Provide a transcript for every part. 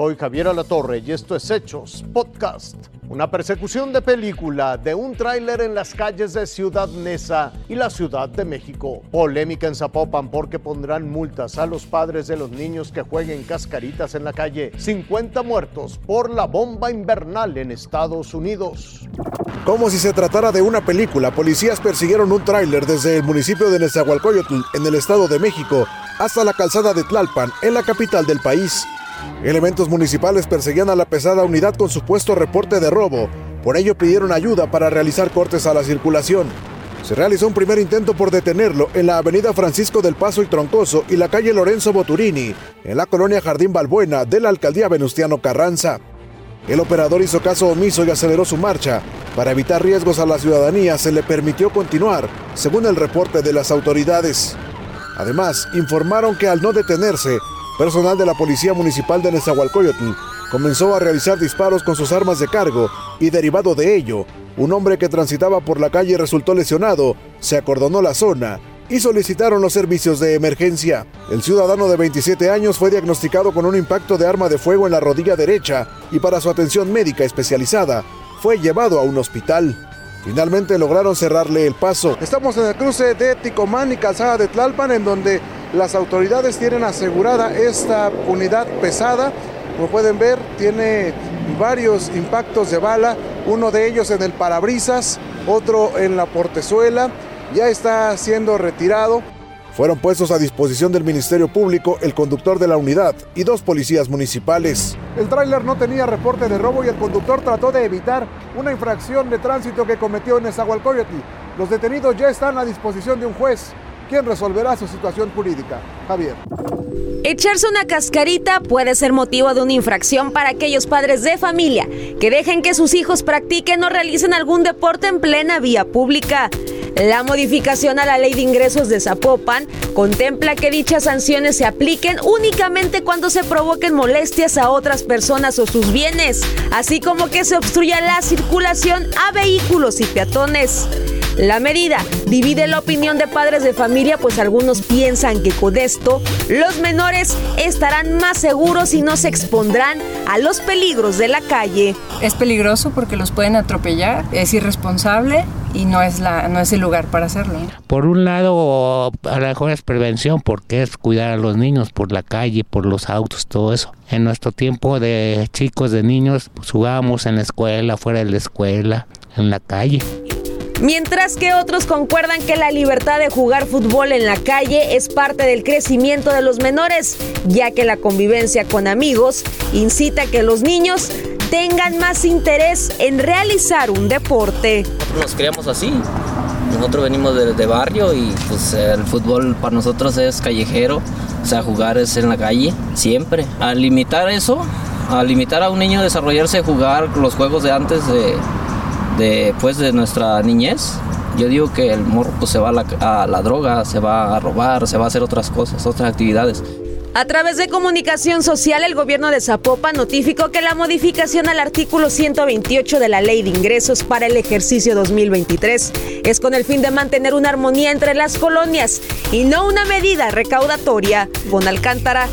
Soy Javier Alatorre y esto es Hechos Podcast. Una persecución de película de un tráiler en las calles de Ciudad Neza y la Ciudad de México. Polémica en Zapopan porque pondrán multas a los padres de los niños que jueguen cascaritas en la calle. 50 muertos por la bomba invernal en Estados Unidos. Como si se tratara de una película, policías persiguieron un tráiler desde el municipio de Nezahualcóyotl, en el Estado de México, hasta la calzada de Tlalpan, en la capital del país. Elementos municipales perseguían a la pesada unidad con supuesto reporte de robo, por ello pidieron ayuda para realizar cortes a la circulación. Se realizó un primer intento por detenerlo en la avenida Francisco del Paso y Troncoso y la calle Lorenzo Boturini, en la colonia Jardín Balbuena de la alcaldía Venustiano Carranza. El operador hizo caso omiso y aceleró su marcha. Para evitar riesgos a la ciudadanía se le permitió continuar, según el reporte de las autoridades. Además, informaron que al no detenerse, personal de la Policía Municipal de Nezahualcóyotl comenzó a realizar disparos con sus armas de cargo y derivado de ello, un hombre que transitaba por la calle resultó lesionado, se acordonó la zona y solicitaron los servicios de emergencia. El ciudadano de 27 años fue diagnosticado con un impacto de arma de fuego en la rodilla derecha y para su atención médica especializada fue llevado a un hospital. Finalmente lograron cerrarle el paso. Estamos en el cruce de Ticomán y Calzada de Tlalpan, en donde las autoridades tienen asegurada esta unidad pesada. Como pueden ver, tiene varios impactos de bala, uno de ellos en el parabrisas, otro en la portezuela. Ya está siendo retirado. Fueron puestos a disposición del Ministerio Público el conductor de la unidad y dos policías municipales. El tráiler no tenía reporte de robo y el conductor trató de evitar una infracción de tránsito que cometió en Esahualcoyotl. Los detenidos ya están a disposición de un juez, quien resolverá su situación jurídica. Javier. Echarse una cascarita puede ser motivo de una infracción para aquellos padres de familia que dejen que sus hijos practiquen o realicen algún deporte en plena vía pública. La modificación a la ley de ingresos de Zapopan contempla que dichas sanciones se apliquen únicamente cuando se provoquen molestias a otras personas o sus bienes, así como que se obstruya la circulación a vehículos y peatones. La medida divide la opinión de padres de familia, pues algunos piensan que con esto los menores estarán más seguros y no se expondrán a los peligros de la calle. Es peligroso porque los pueden atropellar, es irresponsable y no es, la, no es el lugar para hacerlo. Por un lado, a lo mejor es prevención porque es cuidar a los niños por la calle, por los autos, todo eso. En nuestro tiempo de chicos, de niños, pues, jugábamos en la escuela, fuera de la escuela, en la calle. Mientras que otros concuerdan que la libertad de jugar fútbol en la calle es parte del crecimiento de los menores, ya que la convivencia con amigos incita a que los niños tengan más interés en realizar un deporte. Nos criamos así. Nosotros venimos de, barrio y pues el fútbol para nosotros es callejero, o sea, jugar es en la calle, siempre. Al limitar eso, al limitar a un niño a desarrollarse, jugar los juegos de antes de, de, pues, de nuestra niñez, yo digo que el morro pues, se va a la, a la droga, se va a robar, se va a hacer otras cosas, otras actividades. A través de comunicación social, el gobierno de Zapopan notificó que la modificación al artículo 128 de la Ley de Ingresos para el ejercicio 2023 es con el fin de mantener una armonía entre las colonias y no una medida recaudatoria. Bon Alcántara,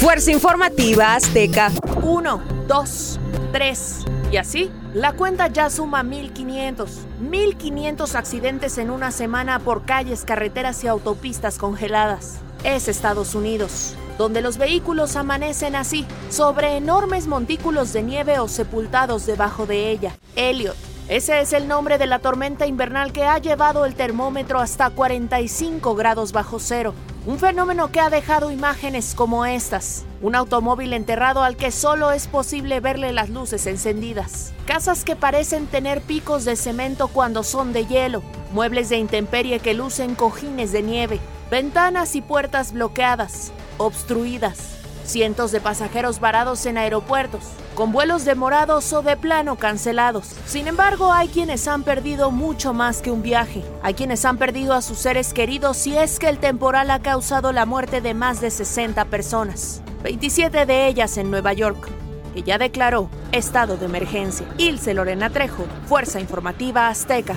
Fuerza Informativa Azteca. Uno, dos, tres. Y así, la cuenta ya suma 1.500. 1.500 accidentes en una semana por calles, carreteras y autopistas congeladas. Es Estados Unidos donde los vehículos amanecen así, sobre enormes montículos de nieve o sepultados debajo de ella. Elliot. Ese es el nombre de la tormenta invernal que ha llevado el termómetro hasta 45 grados bajo cero. Un fenómeno que ha dejado imágenes como estas. Un automóvil enterrado al que solo es posible verle las luces encendidas. Casas que parecen tener picos de cemento cuando son de hielo. Muebles de intemperie que lucen cojines de nieve. Ventanas y puertas bloqueadas obstruidas, cientos de pasajeros varados en aeropuertos, con vuelos demorados o de plano cancelados. Sin embargo, hay quienes han perdido mucho más que un viaje. Hay quienes han perdido a sus seres queridos si es que el temporal ha causado la muerte de más de 60 personas, 27 de ellas en Nueva York que ya declaró estado de emergencia. Ilse Lorena Trejo, Fuerza Informativa Azteca.